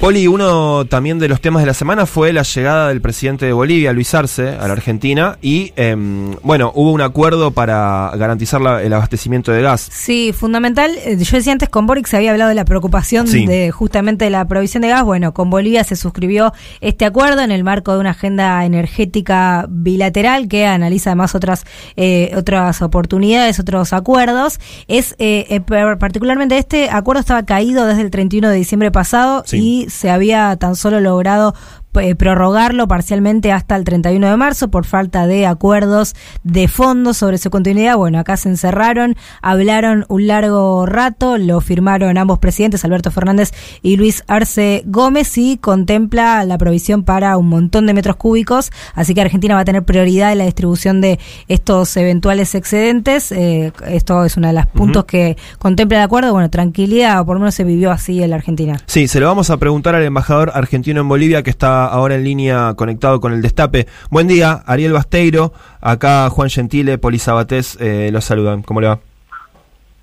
Poli, uno también de los temas de la semana fue la llegada del presidente de Bolivia, Luis Arce, a la Argentina. Y em, bueno, hubo un acuerdo para garantizar la- el abastecimiento de gas. Sí, fundamental. Eh, Yo decía antes con Boric se había hablado de la preocupación Sí. de justamente de la provisión de gas. Bueno, con Bolivia se suscribió este acuerdo en el marco de una agenda energética bilateral que analiza además otras eh, otras oportunidades, otros acuerdos. Es eh, eh, particularmente este acuerdo estaba caído desde el 31 de diciembre pasado Sí. y se había tan solo logrado prorrogarlo parcialmente hasta el 31 de marzo por falta de acuerdos de fondo sobre su continuidad. Bueno, acá se encerraron, hablaron un largo rato, lo firmaron ambos presidentes, Alberto Fernández y Luis Arce Gómez, y contempla la provisión para un montón de metros cúbicos, así que Argentina va a tener prioridad en la distribución de estos eventuales excedentes. Eh, esto es uno de los puntos que contempla el acuerdo. Bueno, tranquilidad, o por lo menos se vivió así en la Argentina. Sí, se lo vamos a preguntar al embajador argentino en Bolivia que está ahora en línea conectado con el Destape. Buen día, Ariel Basteiro. Acá Juan Gentile, Poli Sabatés, eh, los saludan. ¿Cómo le va?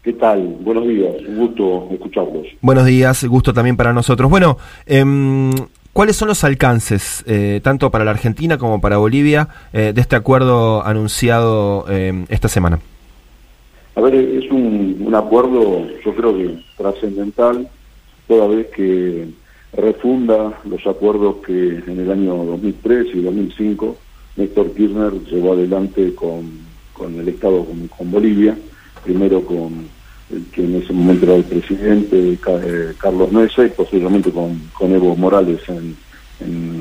¿Qué tal? Buenos días, un gusto escucharlos. Buenos días, gusto también para nosotros. Bueno, em, ¿cuáles son los alcances, eh, tanto para la Argentina como para Bolivia, eh, de este acuerdo anunciado em, esta semana? A ver, es un, un acuerdo, yo creo que trascendental, toda vez que refunda los acuerdos que en el año 2003 y 2005 Néstor Kirchner llevó adelante con, con el Estado, con, Bolivia, primero con el que en ese momento era el presidente, eh, Carlos Mesa, y posteriormente con, con Evo Morales en-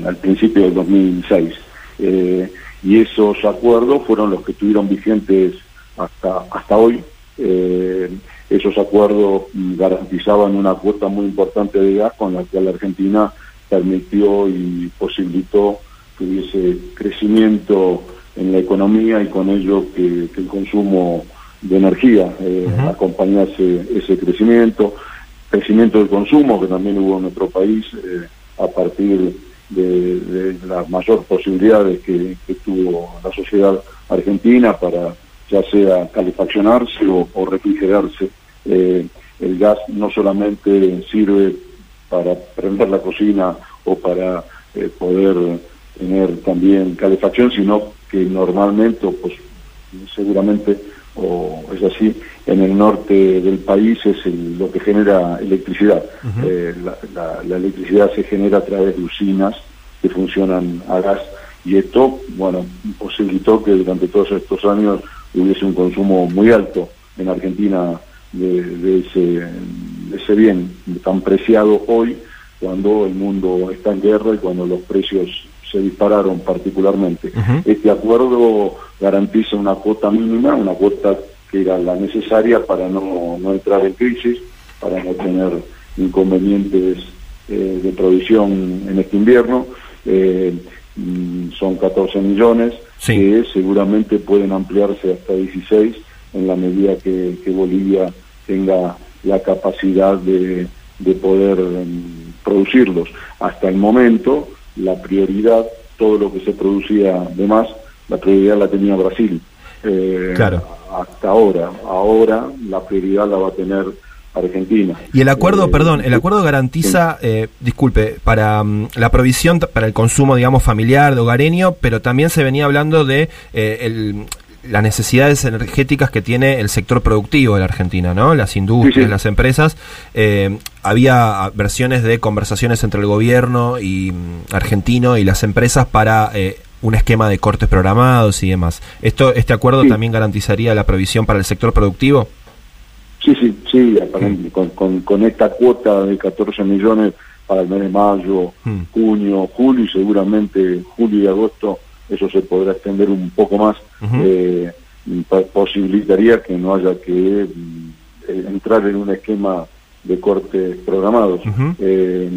al principio del 2006. Eh, y esos acuerdos fueron los que estuvieron vigentes hasta, hasta hoy. Eh, esos acuerdos garantizaban una cuota muy importante de gas con la que la Argentina permitió y posibilitó que hubiese crecimiento en la economía y con ello que, que el consumo de energía eh, acompañase ese crecimiento, crecimiento del consumo que también hubo en nuestro país eh, a partir de, de las mayores posibilidades que, que tuvo la sociedad argentina para ya sea calefaccionarse o, o refrigerarse. Eh, el gas no solamente sirve para prender la cocina o para eh, poder tener también calefacción, sino que normalmente, o pues seguramente, o es así, en el norte del país es el- lo que genera electricidad. Eh, la, la- la electricidad se genera a través de usinas que funcionan a gas y esto, bueno, posibilitó que durante todos estos años hubiese un consumo muy alto en Argentina de, de ese, de ese bien tan preciado hoy cuando el mundo está en guerra y cuando los precios se dispararon particularmente. Este acuerdo garantiza una cuota mínima, una cuota que era la necesaria para no, no entrar en crisis, para no tener inconvenientes eh, de provisión en este invierno. Eh, son 14 millones Sí. que seguramente pueden ampliarse hasta 16 en la medida que, que Bolivia tenga la capacidad de, de poder em, producirlos. Hasta el momento, la prioridad, todo lo que se producía de más, la prioridad la tenía Brasil. Eh, Claro. Hasta ahora. Ahora la prioridad la va a tener Argentina. Y el acuerdo, Eh, perdón, el acuerdo garantiza, eh, disculpe, para mm, la provisión, para el consumo, digamos, familiar, de hogareño, pero también se venía hablando de eh, el- las necesidades energéticas que tiene el sector productivo de la Argentina, ¿no? Las industrias, Sí, sí. las empresas. Eh, había versiones de conversaciones entre el gobierno y mm, argentino y las empresas para eh, un esquema de cortes programados y demás. Esto, este acuerdo Sí. también garantizaría la provisión para el sector productivo. Sí, sí, sí, aparente, con, con, con esta cuota de 14 millones para el mes de mayo, Mm. junio, julio y seguramente julio y agosto eso se podrá extender un poco más, eh, posibilitaría que no haya que mm, eh, entrar en un esquema de cortes programados. Eh,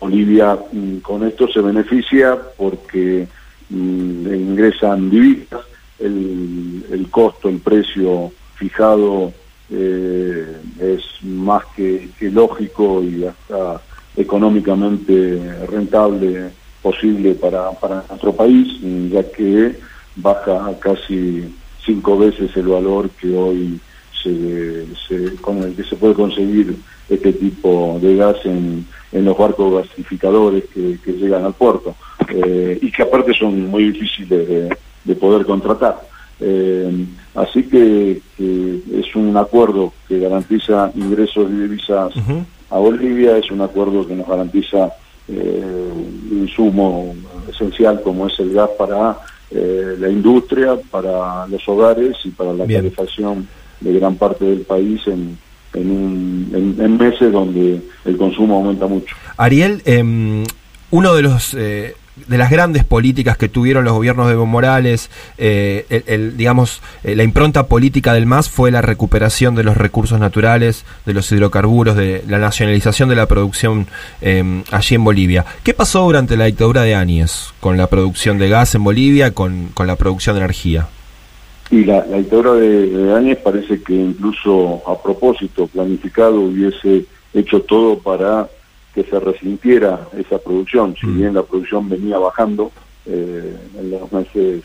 Bolivia mm, con esto se beneficia porque mm, ingresan divisas, el, el costo, el precio fijado eh, es más que, lógico y hasta económicamente rentable posible para, para nuestro país, ya que baja casi cinco veces el valor que hoy con el que se puede conseguir este tipo de gas en, los barcos gasificadores que, llegan al puerto eh, y que aparte son muy difíciles de, poder contratar. Eh, así que, es un acuerdo que garantiza ingresos de divisas a Bolivia, es un acuerdo que nos garantiza eh, un insumo esencial como es el gas para la industria, para los hogares y para la calefacción de gran parte del país en, en, meses donde el consumo aumenta mucho. Ariel, em, uno de los eh, de las grandes políticas que tuvieron los gobiernos de Evo Morales, eh, el, digamos, eh, la impronta política del MAS fue la recuperación de los recursos naturales, de los hidrocarburos, de la nacionalización de la producción em, allí en Bolivia. ¿Qué pasó durante la dictadura de Áñez con la producción de gas en Bolivia, con, con la producción de energía? Y la, dictadura de, de parece que incluso a propósito, planificado, hubiese hecho todo para que se resintiera esa producción. Si mm. bien la producción venía bajando eh, en los meses,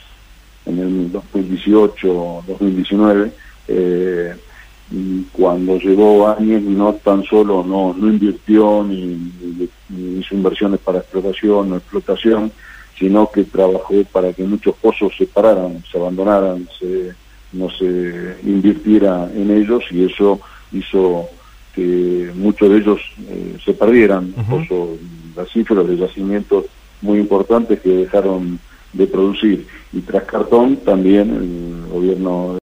en el 2018, 2019, eh, cuando llegó Áñez no tan solo no, no invirtió ni, ni hizo inversiones para explotación o explotación, sino que trabajó para que muchos pozos se pararan, se abandonaran, se, no se invirtiera en ellos y eso hizo que muchos de ellos eh, se perdieran, pozos cifras de yacimientos muy importantes que dejaron de producir. Y tras cartón también el gobierno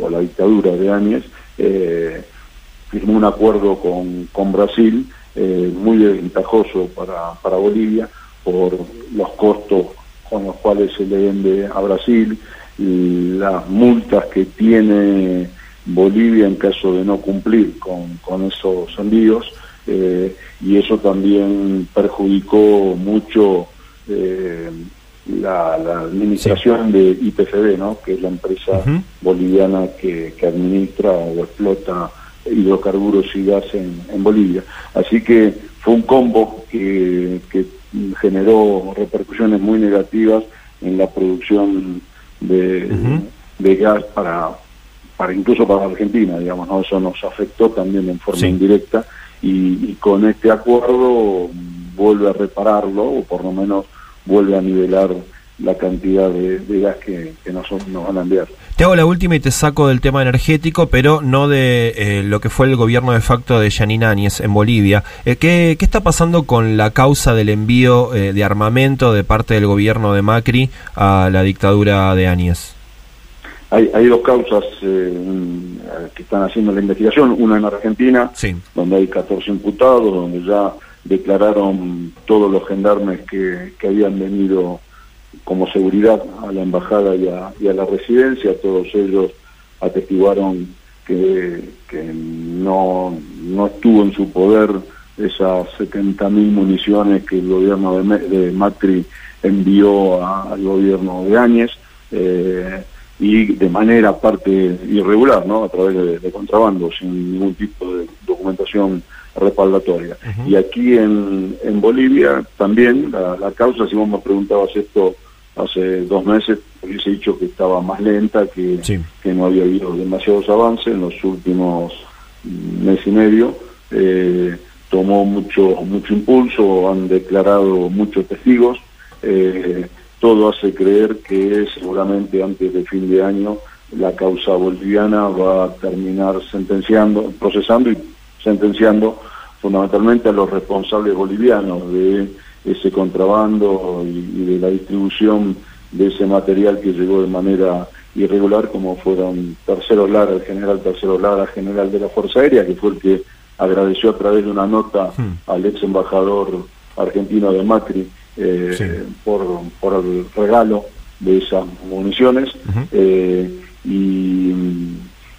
o la dictadura de Áñez eh, firmó un acuerdo con, con Brasil eh, muy ventajoso para, para Bolivia por los costos con los cuales se le vende a Brasil, y las multas que tiene Bolivia en caso de no cumplir con, con esos envíos, eh, y eso también perjudicó mucho eh, la, administración de IPFB, ¿no? que es la empresa boliviana que, que, administra o explota hidrocarburos y gas en, en Bolivia. Así que fue un combo que, que generó repercusiones muy negativas en la producción de, gas para, para incluso para Argentina, digamos, ¿no? eso nos afectó también en forma indirecta y, con este acuerdo vuelve a repararlo o por lo menos vuelve a nivelar la cantidad de, gas que, que nos, nos van a enviar. Te hago la última y te saco del tema energético, pero no de eh, lo que fue el gobierno de facto de Yanin Áñez en Bolivia. Eh, ¿qué, está pasando con la causa del envío eh, de armamento de parte del gobierno de Macri a la dictadura de Áñez? Hay, hay dos causas que están haciendo la investigación, una en Argentina, donde hay 14 imputados, donde ya declararon todos los gendarmes que, que habían venido como seguridad a la embajada y a, la residencia. Todos ellos atestiguaron que, no, no estuvo en su poder esas 70.000 municiones que el gobierno de, Macri envió al gobierno de Áñez. Eh, y de manera aparte irregular, ¿no? A través de, contrabando, sin ningún tipo de documentación respaldatoria. Y aquí en, en Bolivia también la, la, causa, si vos me preguntabas esto hace dos meses hubiese dicho que estaba más lenta, que, que no había habido demasiados avances en los últimos mes y medio. Eh, tomó mucho, mucho impulso, han declarado muchos testigos. Eh, todo hace creer que seguramente antes de fin de año la causa boliviana va a terminar sentenciando, procesando y sentenciando fundamentalmente a los responsables bolivianos de ese contrabando y, de la distribución de ese material que llegó de manera irregular, como fueron Tercero Lara, el general Tercero Lara, general de la Fuerza Aérea, que fue el que agradeció a través de una nota hmm. al ex embajador argentino de Macri eh, por, por el regalo de esas municiones eh, y,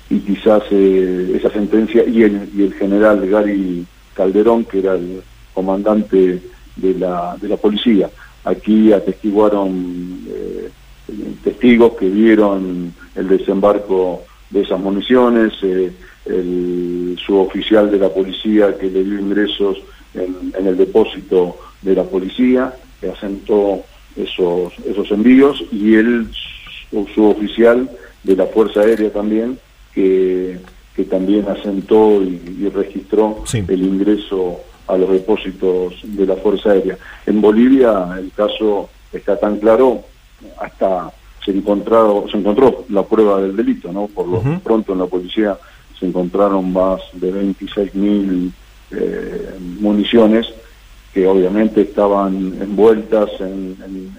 y, quizás eh, esa sentencia y el, y el general Gary Calderón, que era el comandante de la, de la policía. Aquí atestiguaron eh, testigos que vieron el desembarco de esas municiones, eh, el suboficial de la policía que le dio ingresos en, el depósito de la policía, que asentó esos, esos envíos, y el suboficial de la Fuerza Aérea también, que, que también asentó y, registró el ingreso a los depósitos de la Fuerza Aérea. En Bolivia el caso está tan claro, hasta se, encontrado, se encontró la prueba del delito, ¿no? Por lo pronto en la policía se encontraron más de 26 mil eh, municiones que obviamente estaban envueltas en,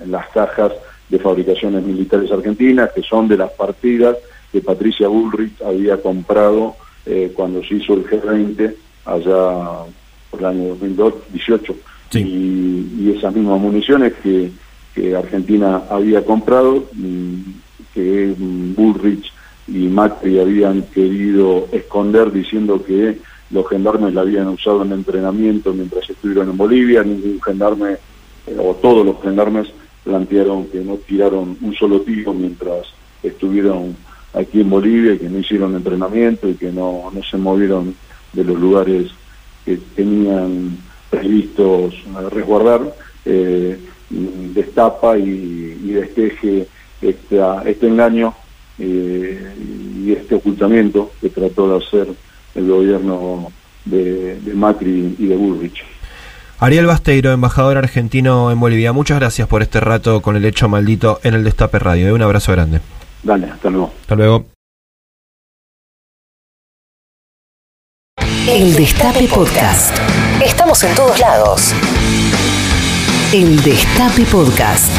las cajas de fabricaciones militares argentinas, que son de las partidas que Patricia Bullrich había comprado eh, cuando se hizo el G20 allá por el año 2018. Y, y, esas mismas municiones que, que Argentina había comprado, que Bullrich y Macri habían querido esconder diciendo que los gendarmes la habían usado en entrenamiento mientras estuvieron en Bolivia, ningún gendarme, eh, o todos los gendarmes plantearon que no tiraron un solo tiro mientras estuvieron aquí en Bolivia que no hicieron entrenamiento y que no, no se movieron de los lugares que tenían previstos resguardar, eh, destapa y, y desteje este engaño eh, y este ocultamiento que trató de hacer el gobierno de, Macri y de Bullrich. Ariel Basteiro, embajador argentino en Bolivia, muchas gracias por este rato con el hecho maldito en el Destape Radio. Un abrazo grande. Dale, hasta luego. Hasta luego. El Destape Podcast. Estamos en todos lados. El Destape Podcast.